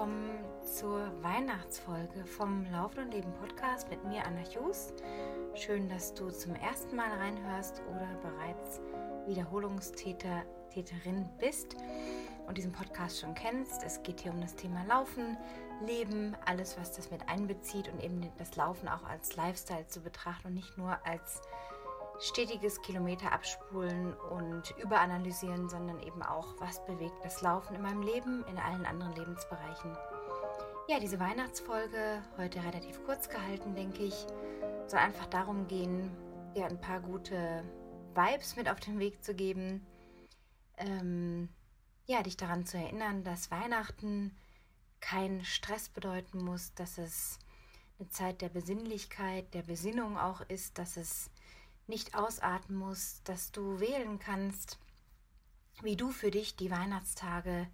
willkommen zur Weihnachtsfolge vom Laufen und Leben Podcast mit mir, Anna Hughes. Schön, dass du zum ersten Mal reinhörst oder bereits Wiederholungstäter, Täterin bist und diesen Podcast schon kennst. Es geht hier um das Thema Laufen, Leben, alles, was das mit einbezieht und eben das Laufen auch als Lifestyle zu betrachten und nicht nur als stetiges Kilometer abspulen und überanalysieren, sondern eben auch, was bewegt das Laufen in meinem Leben, in allen anderen Lebensbereichen. Ja, diese Weihnachtsfolge, heute relativ kurz gehalten, denke ich, soll einfach darum gehen, dir ein paar gute Vibes mit auf den Weg zu geben. Ähm, ja, dich daran zu erinnern, dass Weihnachten kein Stress bedeuten muss, dass es eine Zeit der Besinnlichkeit, der Besinnung auch ist, dass es nicht ausatmen musst, dass du wählen kannst, wie du für dich die Weihnachtstage,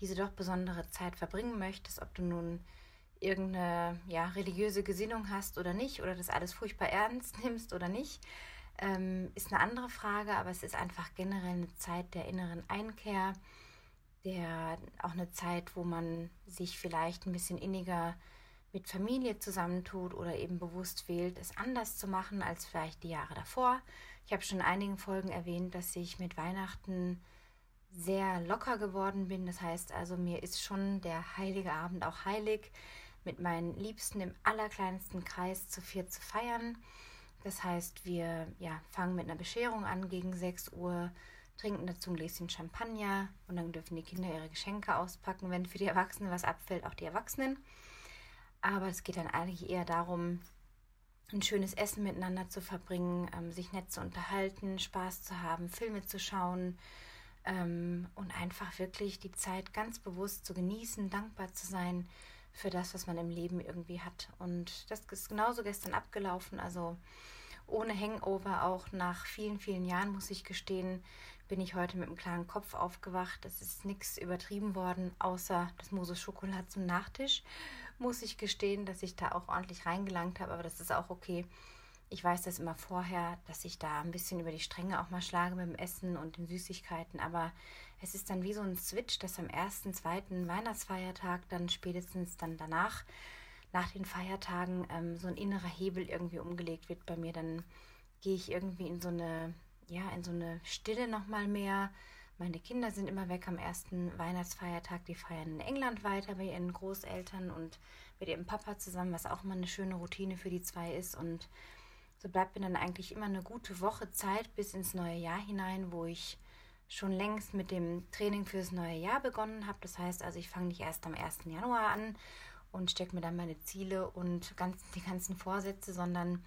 diese doch besondere Zeit verbringen möchtest, ob du nun irgendeine ja, religiöse Gesinnung hast oder nicht, oder das alles furchtbar ernst nimmst oder nicht, ähm, ist eine andere Frage, aber es ist einfach generell eine Zeit der inneren Einkehr, der auch eine Zeit, wo man sich vielleicht ein bisschen inniger mit Familie zusammentut oder eben bewusst wählt, es anders zu machen als vielleicht die Jahre davor. Ich habe schon in einigen Folgen erwähnt, dass ich mit Weihnachten sehr locker geworden bin. Das heißt also, mir ist schon der heilige Abend auch heilig, mit meinen Liebsten im allerkleinsten Kreis zu vier zu feiern. Das heißt, wir ja, fangen mit einer Bescherung an gegen 6 Uhr, trinken dazu ein Gläschen Champagner und dann dürfen die Kinder ihre Geschenke auspacken. Wenn für die Erwachsenen was abfällt, auch die Erwachsenen. Aber es geht dann eigentlich eher darum, ein schönes Essen miteinander zu verbringen, ähm, sich nett zu unterhalten, Spaß zu haben, Filme zu schauen ähm, und einfach wirklich die Zeit ganz bewusst zu genießen, dankbar zu sein für das, was man im Leben irgendwie hat. Und das ist genauso gestern abgelaufen. Also ohne Hangover, auch nach vielen, vielen Jahren, muss ich gestehen, bin ich heute mit einem klaren Kopf aufgewacht. Es ist nichts übertrieben worden, außer das Mose Schokolade zum Nachtisch. Muss ich gestehen, dass ich da auch ordentlich reingelangt habe, aber das ist auch okay. Ich weiß das immer vorher, dass ich da ein bisschen über die Stränge auch mal schlage mit dem Essen und den Süßigkeiten, aber es ist dann wie so ein Switch, dass am ersten, zweiten Weihnachtsfeiertag dann spätestens dann danach nach den Feiertagen ähm, so ein innerer Hebel irgendwie umgelegt wird bei mir, dann gehe ich irgendwie in so eine, ja, in so eine Stille nochmal mehr. Meine Kinder sind immer weg am ersten Weihnachtsfeiertag. Die feiern in England weiter bei ihren Großeltern und mit ihrem Papa zusammen, was auch mal eine schöne Routine für die zwei ist. Und so bleibt mir dann eigentlich immer eine gute Woche Zeit bis ins neue Jahr hinein, wo ich schon längst mit dem Training fürs neue Jahr begonnen habe. Das heißt also, ich fange nicht erst am 1. Januar an und stecke mir dann meine Ziele und ganz, die ganzen Vorsätze, sondern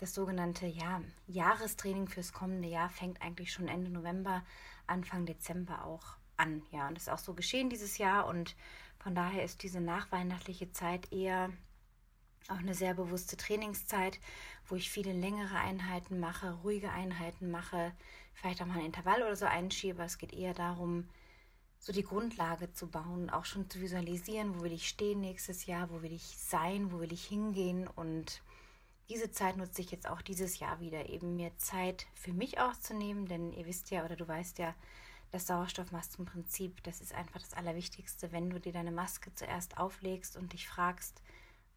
das sogenannte ja, Jahrestraining fürs kommende Jahr fängt eigentlich schon Ende November, Anfang Dezember auch an. Ja, und das ist auch so geschehen dieses Jahr und von daher ist diese nachweihnachtliche Zeit eher auch eine sehr bewusste Trainingszeit, wo ich viele längere Einheiten mache, ruhige Einheiten mache, vielleicht auch mal ein Intervall oder so einschiebe. Es geht eher darum, so die Grundlage zu bauen, auch schon zu visualisieren, wo will ich stehen nächstes Jahr, wo will ich sein, wo will ich hingehen und diese Zeit nutze ich jetzt auch dieses Jahr wieder, eben mir Zeit für mich auszunehmen, denn ihr wisst ja oder du weißt ja, das Sauerstoffmaskenprinzip, das ist einfach das Allerwichtigste, wenn du dir deine Maske zuerst auflegst und dich fragst,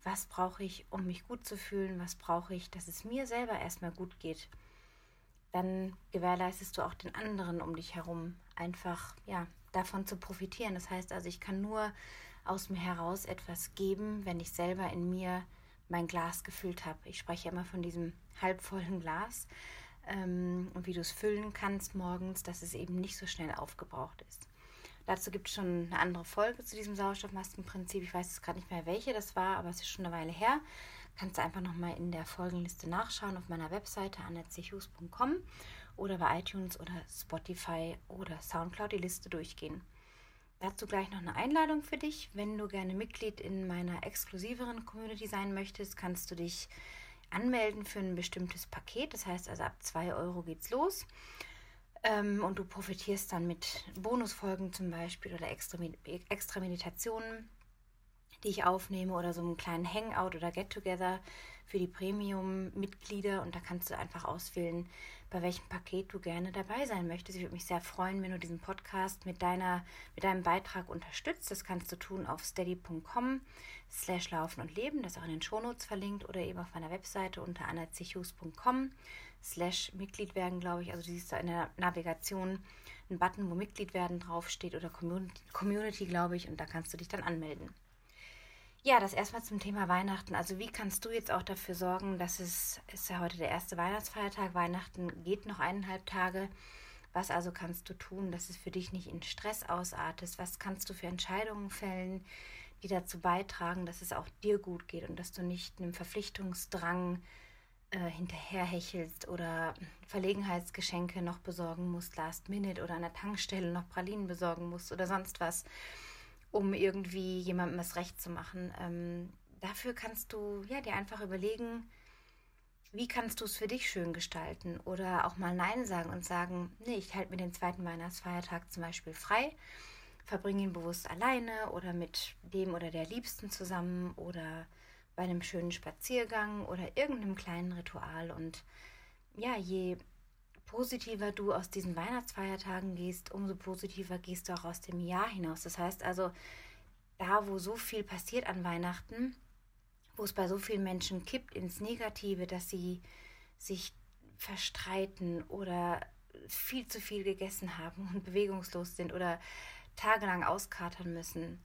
was brauche ich, um mich gut zu fühlen, was brauche ich, dass es mir selber erstmal gut geht, dann gewährleistest du auch den anderen um dich herum einfach, ja, davon zu profitieren. Das heißt also, ich kann nur aus mir heraus etwas geben, wenn ich selber in mir mein Glas gefüllt habe. Ich spreche immer von diesem halbvollen Glas ähm, und wie du es füllen kannst morgens, dass es eben nicht so schnell aufgebraucht ist. Dazu gibt es schon eine andere Folge zu diesem Sauerstoffmaskenprinzip. Ich weiß jetzt gerade nicht mehr, welche das war, aber es ist schon eine Weile her. Kannst du einfach nochmal in der Folgenliste nachschauen auf meiner Webseite annetzechus.com oder bei iTunes oder Spotify oder Soundcloud die Liste durchgehen. Dazu gleich noch eine Einladung für dich. Wenn du gerne Mitglied in meiner exklusiveren Community sein möchtest, kannst du dich anmelden für ein bestimmtes Paket. Das heißt also ab 2 Euro geht's los. Ähm, und du profitierst dann mit Bonusfolgen zum Beispiel oder extra, Meditationen die ich aufnehme oder so einen kleinen Hangout oder Get-Together für die Premium-Mitglieder. Und da kannst du einfach auswählen, bei welchem Paket du gerne dabei sein möchtest. Ich würde mich sehr freuen, wenn du diesen Podcast mit, deiner, mit deinem Beitrag unterstützt. Das kannst du tun auf steady.com slash laufen und leben. Das ist auch in den Shownotes verlinkt oder eben auf meiner Webseite unter annazichus.com slash Mitglied werden, glaube ich. Also du siehst da in der Navigation einen Button, wo Mitglied werden draufsteht oder Community, Community glaube ich, und da kannst du dich dann anmelden. Ja, das erstmal zum Thema Weihnachten. Also wie kannst du jetzt auch dafür sorgen, dass es ist ja heute der erste Weihnachtsfeiertag, Weihnachten geht noch eineinhalb Tage. Was also kannst du tun, dass es für dich nicht in Stress ausartet? Was kannst du für Entscheidungen fällen, die dazu beitragen, dass es auch dir gut geht und dass du nicht einem Verpflichtungsdrang äh, hinterherhechelst oder Verlegenheitsgeschenke noch besorgen musst, last minute oder an der Tankstelle noch Pralinen besorgen musst oder sonst was um irgendwie jemandem das Recht zu machen. Ähm, dafür kannst du ja, dir einfach überlegen, wie kannst du es für dich schön gestalten oder auch mal Nein sagen und sagen, nee, ich halte mir den zweiten Weihnachtsfeiertag zum Beispiel frei, verbringe ihn bewusst alleine oder mit dem oder der Liebsten zusammen oder bei einem schönen Spaziergang oder irgendeinem kleinen Ritual. Und ja, je positiver du aus diesen Weihnachtsfeiertagen gehst, umso positiver gehst du auch aus dem Jahr hinaus. Das heißt also, da wo so viel passiert an Weihnachten, wo es bei so vielen Menschen kippt ins Negative, dass sie sich verstreiten oder viel zu viel gegessen haben und bewegungslos sind oder tagelang auskatern müssen,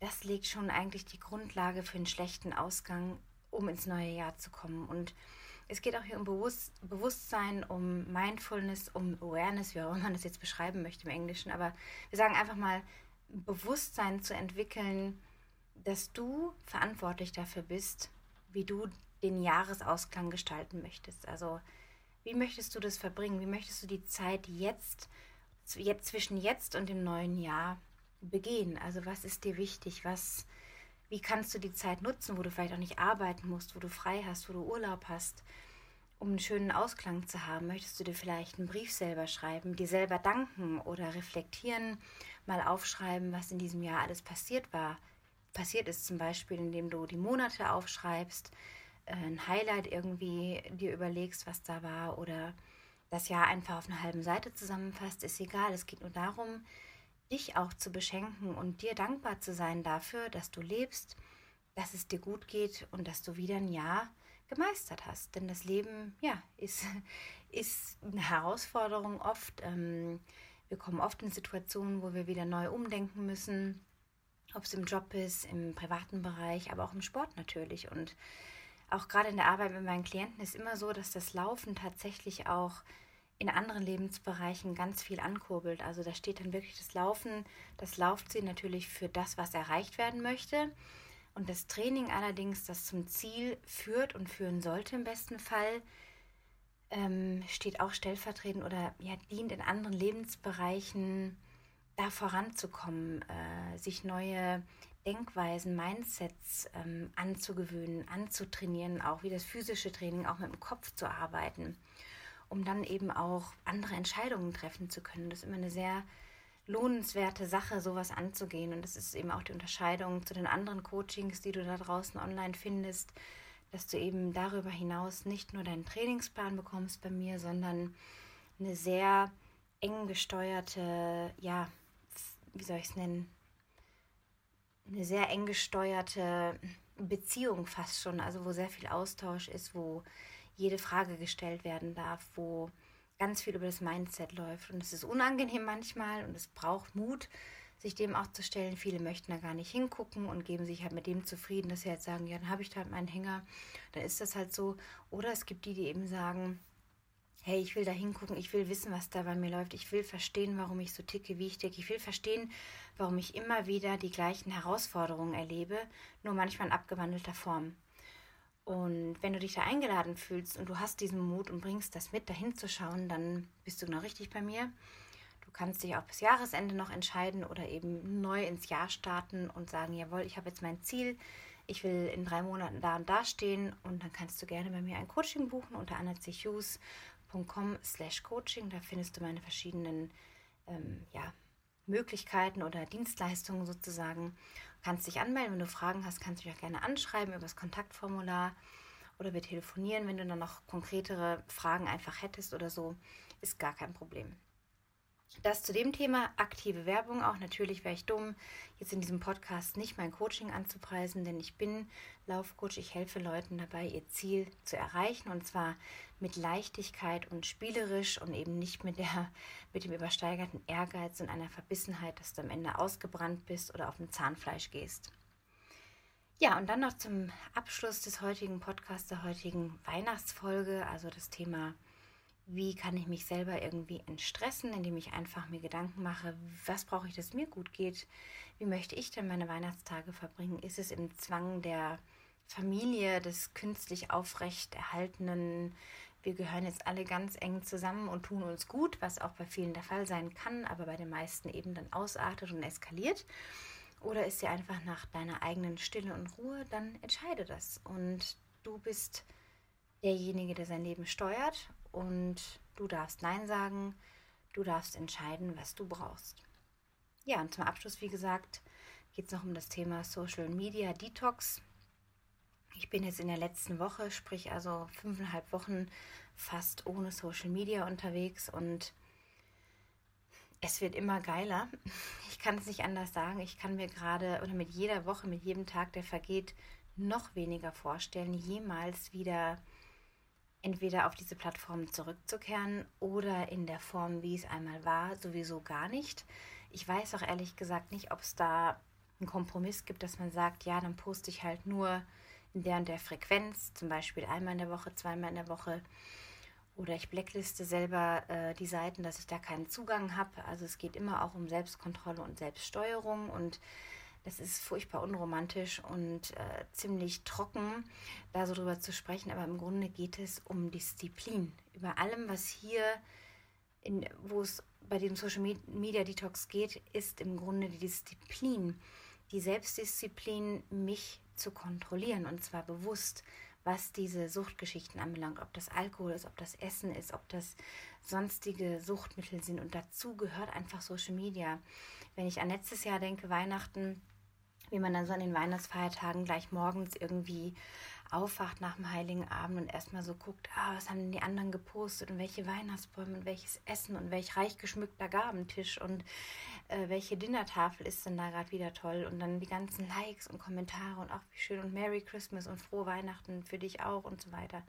das legt schon eigentlich die Grundlage für einen schlechten Ausgang, um ins neue Jahr zu kommen. Und es geht auch hier um Bewusst Bewusstsein, um Mindfulness, um Awareness, wie auch immer man das jetzt beschreiben möchte im Englischen. Aber wir sagen einfach mal, Bewusstsein zu entwickeln, dass du verantwortlich dafür bist, wie du den Jahresausklang gestalten möchtest. Also wie möchtest du das verbringen? Wie möchtest du die Zeit jetzt, jetzt zwischen jetzt und dem neuen Jahr begehen? Also was ist dir wichtig? Was wie kannst du die Zeit nutzen, wo du vielleicht auch nicht arbeiten musst, wo du frei hast, wo du Urlaub hast, um einen schönen Ausklang zu haben? Möchtest du dir vielleicht einen Brief selber schreiben, dir selber danken oder reflektieren, mal aufschreiben, was in diesem Jahr alles passiert war? Passiert ist zum Beispiel, indem du die Monate aufschreibst, äh, ein Highlight irgendwie dir überlegst, was da war oder das Jahr einfach auf einer halben Seite zusammenfasst, ist egal. Es geht nur darum, dich auch zu beschenken und dir dankbar zu sein dafür, dass du lebst, dass es dir gut geht und dass du wieder ein Jahr gemeistert hast. Denn das Leben, ja, ist, ist eine Herausforderung oft. Ähm, wir kommen oft in Situationen, wo wir wieder neu umdenken müssen, ob es im Job ist, im privaten Bereich, aber auch im Sport natürlich. Und auch gerade in der Arbeit mit meinen Klienten ist immer so, dass das Laufen tatsächlich auch in anderen Lebensbereichen ganz viel ankurbelt. Also da steht dann wirklich das Laufen, das Laufziel natürlich für das, was erreicht werden möchte. Und das Training allerdings, das zum Ziel führt und führen sollte im besten Fall, ähm, steht auch stellvertretend oder ja, dient in anderen Lebensbereichen da voranzukommen, äh, sich neue Denkweisen, Mindsets ähm, anzugewöhnen, anzutrainieren, auch wie das physische Training, auch mit dem Kopf zu arbeiten um dann eben auch andere Entscheidungen treffen zu können. Das ist immer eine sehr lohnenswerte Sache, sowas anzugehen. Und das ist eben auch die Unterscheidung zu den anderen Coachings, die du da draußen online findest, dass du eben darüber hinaus nicht nur deinen Trainingsplan bekommst bei mir, sondern eine sehr eng gesteuerte, ja, wie soll ich es nennen, eine sehr eng gesteuerte Beziehung fast schon, also wo sehr viel Austausch ist, wo jede Frage gestellt werden darf, wo ganz viel über das Mindset läuft. Und es ist unangenehm manchmal und es braucht Mut, sich dem auch zu stellen. Viele möchten da gar nicht hingucken und geben sich halt mit dem zufrieden, dass sie halt sagen, ja, dann habe ich da halt meinen Hänger, dann ist das halt so. Oder es gibt die, die eben sagen, hey, ich will da hingucken, ich will wissen, was da bei mir läuft, ich will verstehen, warum ich so ticke, wie ich ticke, ich will verstehen, warum ich immer wieder die gleichen Herausforderungen erlebe, nur manchmal in abgewandelter Form. Und wenn du dich da eingeladen fühlst und du hast diesen Mut und bringst das mit, dahin zu schauen, dann bist du genau richtig bei mir. Du kannst dich auch bis Jahresende noch entscheiden oder eben neu ins Jahr starten und sagen, jawohl, ich habe jetzt mein Ziel, ich will in drei Monaten da und da stehen und dann kannst du gerne bei mir ein Coaching buchen unter anazihus.com slash coaching. Da findest du meine verschiedenen ähm, ja, Möglichkeiten oder Dienstleistungen sozusagen kannst dich anmelden. Wenn du Fragen hast, kannst du mich auch gerne anschreiben über das Kontaktformular. oder wir telefonieren, wenn du dann noch konkretere Fragen einfach hättest oder so, ist gar kein Problem. Das zu dem Thema aktive Werbung. Auch natürlich wäre ich dumm, jetzt in diesem Podcast nicht mein Coaching anzupreisen, denn ich bin Laufcoach. Ich helfe Leuten dabei, ihr Ziel zu erreichen und zwar mit Leichtigkeit und spielerisch und eben nicht mit, der, mit dem übersteigerten Ehrgeiz und einer Verbissenheit, dass du am Ende ausgebrannt bist oder auf dem Zahnfleisch gehst. Ja, und dann noch zum Abschluss des heutigen Podcasts, der heutigen Weihnachtsfolge, also das Thema wie kann ich mich selber irgendwie entstressen, indem ich einfach mir Gedanken mache, was brauche ich, dass mir gut geht, wie möchte ich denn meine Weihnachtstage verbringen, ist es im Zwang der Familie, des künstlich aufrecht erhaltenen, wir gehören jetzt alle ganz eng zusammen und tun uns gut, was auch bei vielen der Fall sein kann, aber bei den meisten eben dann ausartet und eskaliert. Oder ist sie einfach nach deiner eigenen Stille und Ruhe, dann entscheide das. Und du bist derjenige, der sein Leben steuert und du darfst Nein sagen, du darfst entscheiden, was du brauchst. Ja, und zum Abschluss, wie gesagt, geht es noch um das Thema Social Media Detox. Ich bin jetzt in der letzten Woche, sprich also fünfeinhalb Wochen fast ohne Social Media unterwegs und es wird immer geiler. Ich kann es nicht anders sagen. Ich kann mir gerade oder mit jeder Woche, mit jedem Tag, der vergeht, noch weniger vorstellen, jemals wieder entweder auf diese Plattform zurückzukehren oder in der Form, wie es einmal war, sowieso gar nicht. Ich weiß auch ehrlich gesagt nicht, ob es da einen Kompromiss gibt, dass man sagt, ja, dann poste ich halt nur in der und der Frequenz, zum Beispiel einmal in der Woche, zweimal in der Woche. Oder ich blackliste selber äh, die Seiten, dass ich da keinen Zugang habe. Also es geht immer auch um Selbstkontrolle und Selbststeuerung und das ist furchtbar unromantisch und äh, ziemlich trocken, da so drüber zu sprechen. Aber im Grunde geht es um Disziplin. Über allem, was hier, in, wo es bei dem Social Media Detox geht, ist im Grunde die Disziplin, die Selbstdisziplin, mich zu kontrollieren und zwar bewusst, was diese Suchtgeschichten anbelangt, ob das Alkohol ist, ob das Essen ist, ob das sonstige Suchtmittel sind. Und dazu gehört einfach Social Media. Wenn ich an letztes Jahr denke, Weihnachten, wie man dann so an den Weihnachtsfeiertagen gleich morgens irgendwie aufwacht nach dem Heiligen Abend und erstmal so guckt, ah, was haben denn die anderen gepostet und welche Weihnachtsbäume und welches Essen und welch reich geschmückter Gabentisch und äh, welche Dinnertafel ist denn da gerade wieder toll und dann die ganzen Likes und Kommentare und auch wie schön und Merry Christmas und frohe Weihnachten für dich auch und so weiter.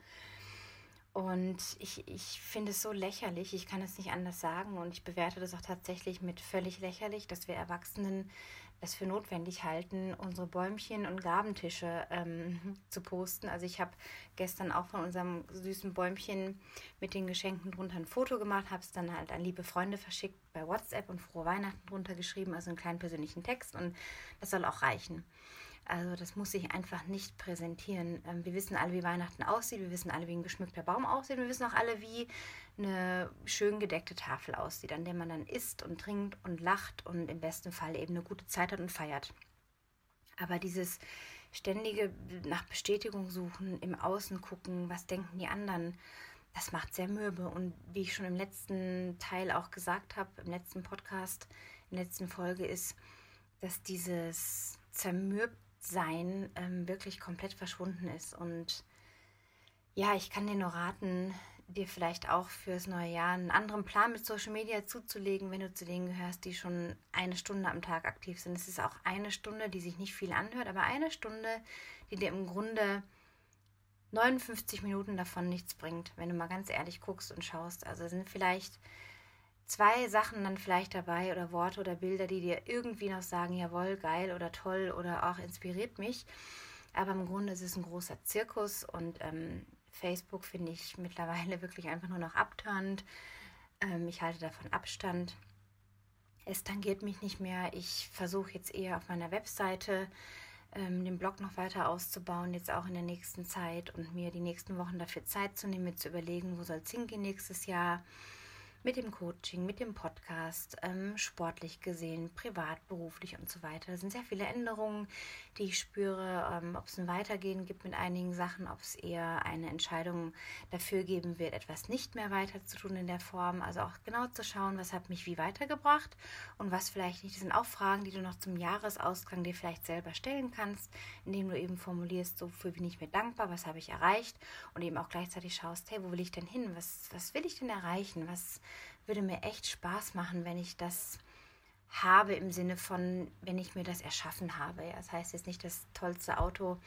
Und ich, ich finde es so lächerlich, ich kann es nicht anders sagen und ich bewerte das auch tatsächlich mit völlig lächerlich, dass wir Erwachsenen es für notwendig halten, unsere Bäumchen und Gabentische ähm, zu posten. Also ich habe gestern auch von unserem süßen Bäumchen mit den Geschenken drunter ein Foto gemacht, habe es dann halt an liebe Freunde verschickt bei WhatsApp und frohe Weihnachten drunter geschrieben, also einen kleinen persönlichen Text und das soll auch reichen. Also das muss sich einfach nicht präsentieren. Ähm, wir wissen alle, wie Weihnachten aussieht, wir wissen alle, wie ein geschmückter Baum aussieht, wir wissen auch alle, wie eine schön gedeckte Tafel aussieht, an der man dann isst und trinkt und lacht und im besten Fall eben eine gute Zeit hat und feiert. Aber dieses ständige nach Bestätigung suchen, im Außen gucken, was denken die anderen, das macht sehr mürbe. Und wie ich schon im letzten Teil auch gesagt habe, im letzten Podcast, in der letzten Folge, ist, dass dieses Zermürbtsein ähm, wirklich komplett verschwunden ist. Und ja, ich kann dir nur raten, dir vielleicht auch fürs neue Jahr einen anderen Plan mit Social Media zuzulegen, wenn du zu denen gehörst, die schon eine Stunde am Tag aktiv sind. Es ist auch eine Stunde, die sich nicht viel anhört, aber eine Stunde, die dir im Grunde 59 Minuten davon nichts bringt, wenn du mal ganz ehrlich guckst und schaust. Also sind vielleicht zwei Sachen dann vielleicht dabei oder Worte oder Bilder, die dir irgendwie noch sagen, jawohl, geil oder toll oder auch inspiriert mich. Aber im Grunde ist es ein großer Zirkus und ähm, Facebook finde ich mittlerweile wirklich einfach nur noch abtörend. Ähm, ich halte davon Abstand. Es tangiert mich nicht mehr. Ich versuche jetzt eher auf meiner Webseite ähm, den Blog noch weiter auszubauen, jetzt auch in der nächsten Zeit und mir die nächsten Wochen dafür Zeit zu nehmen, mir zu überlegen, wo soll es hingehen nächstes Jahr. Mit dem Coaching, mit dem Podcast, ähm, sportlich gesehen, privat, beruflich und so weiter. Da sind sehr viele Änderungen, die ich spüre, ähm, ob es ein Weitergehen gibt mit einigen Sachen, ob es eher eine Entscheidung dafür geben wird, etwas nicht mehr weiter zu tun in der Form. Also auch genau zu schauen, was hat mich wie weitergebracht und was vielleicht nicht. Das sind auch Fragen, die du noch zum Jahresausgang dir vielleicht selber stellen kannst, indem du eben formulierst, so für bin ich mir dankbar, was habe ich erreicht und eben auch gleichzeitig schaust, hey, wo will ich denn hin? Was, was will ich denn erreichen? Was würde mir echt Spaß machen, wenn ich das habe im Sinne von, wenn ich mir das erschaffen habe. Ja, das heißt jetzt nicht das tollste Auto,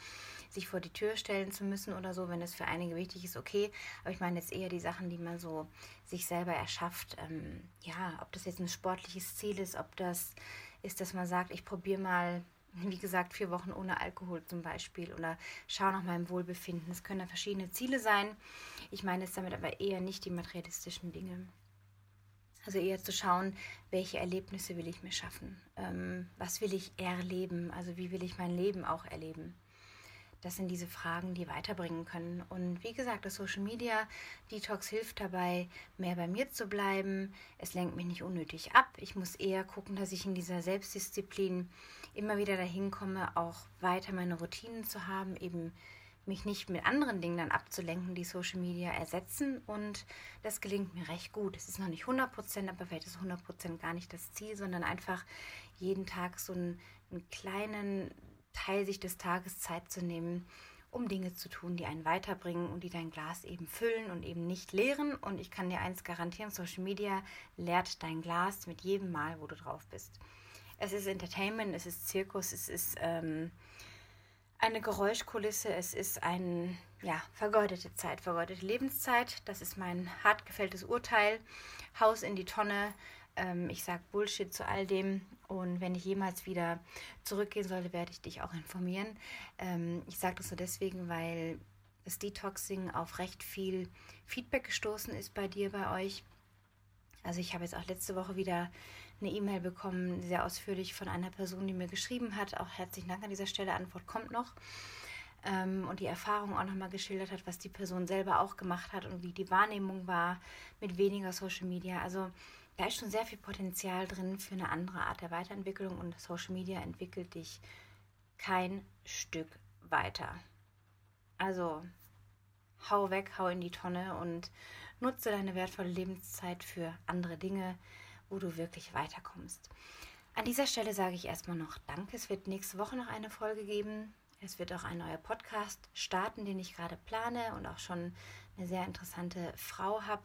sich vor die Tür stellen zu müssen oder so, wenn es für einige wichtig ist, okay. Aber ich meine jetzt eher die Sachen, die man so sich selber erschafft. Ähm, ja, ob das jetzt ein sportliches Ziel ist, ob das ist, dass man sagt, ich probiere mal, wie gesagt, vier Wochen ohne Alkohol zum Beispiel oder schaue nach meinem Wohlbefinden. Es können da verschiedene Ziele sein. Ich meine jetzt damit aber eher nicht die materialistischen Dinge. Also eher zu schauen, welche Erlebnisse will ich mir schaffen? Ähm, was will ich erleben? Also wie will ich mein Leben auch erleben? Das sind diese Fragen, die weiterbringen können. Und wie gesagt, das Social Media Detox hilft dabei, mehr bei mir zu bleiben. Es lenkt mich nicht unnötig ab. Ich muss eher gucken, dass ich in dieser Selbstdisziplin immer wieder dahin komme, auch weiter meine Routinen zu haben, eben mich nicht mit anderen Dingen dann abzulenken, die Social Media ersetzen. Und das gelingt mir recht gut. Es ist noch nicht 100 Prozent, aber vielleicht ist 100 Prozent gar nicht das Ziel, sondern einfach jeden Tag so einen, einen kleinen Teil sich des Tages Zeit zu nehmen, um Dinge zu tun, die einen weiterbringen und die dein Glas eben füllen und eben nicht leeren. Und ich kann dir eins garantieren, Social Media leert dein Glas mit jedem Mal, wo du drauf bist. Es ist Entertainment, es ist Zirkus, es ist... Ähm, eine Geräuschkulisse, es ist eine ja, vergeudete Zeit, vergeudete Lebenszeit. Das ist mein hart gefälltes Urteil. Haus in die Tonne. Ähm, ich sage Bullshit zu all dem. Und wenn ich jemals wieder zurückgehen sollte, werde ich dich auch informieren. Ähm, ich sage das so deswegen, weil das Detoxing auf recht viel Feedback gestoßen ist bei dir, bei euch. Also ich habe jetzt auch letzte Woche wieder eine E-Mail bekommen, sehr ausführlich von einer Person, die mir geschrieben hat. Auch herzlichen Dank an dieser Stelle. Antwort kommt noch. Ähm, und die Erfahrung auch nochmal geschildert hat, was die Person selber auch gemacht hat und wie die Wahrnehmung war mit weniger Social Media. Also da ist schon sehr viel Potenzial drin für eine andere Art der Weiterentwicklung und Social Media entwickelt dich kein Stück weiter. Also hau weg, hau in die Tonne und nutze deine wertvolle Lebenszeit für andere Dinge, wo du wirklich weiterkommst. An dieser Stelle sage ich erstmal noch Danke. Es wird nächste Woche noch eine Folge geben. Es wird auch ein neuer Podcast starten, den ich gerade plane und auch schon eine sehr interessante Frau habe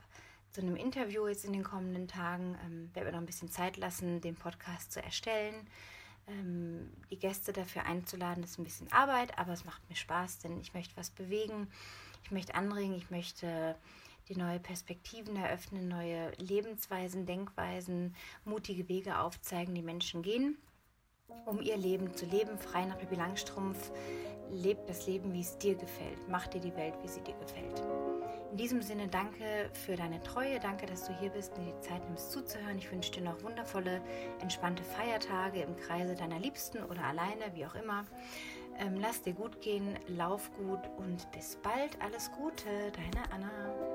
zu einem Interview jetzt in den kommenden Tagen. Ähm, werde mir noch ein bisschen Zeit lassen, den Podcast zu erstellen. Ähm, die Gäste dafür einzuladen, das ist ein bisschen Arbeit, aber es macht mir Spaß, denn ich möchte was bewegen. Ich möchte anregen, ich möchte die neue Perspektiven eröffnen, neue Lebensweisen, Denkweisen, mutige Wege aufzeigen, die Menschen gehen, um ihr Leben zu leben. Frei nach Pippi Langstrumpf, lebt das Leben, wie es dir gefällt. Mach dir die Welt, wie sie dir gefällt. In diesem Sinne danke für deine Treue, danke, dass du hier bist und dir die Zeit nimmst zuzuhören. Ich wünsche dir noch wundervolle, entspannte Feiertage im Kreise deiner Liebsten oder alleine, wie auch immer. Ähm, lass dir gut gehen, lauf gut und bis bald. Alles Gute, deine Anna.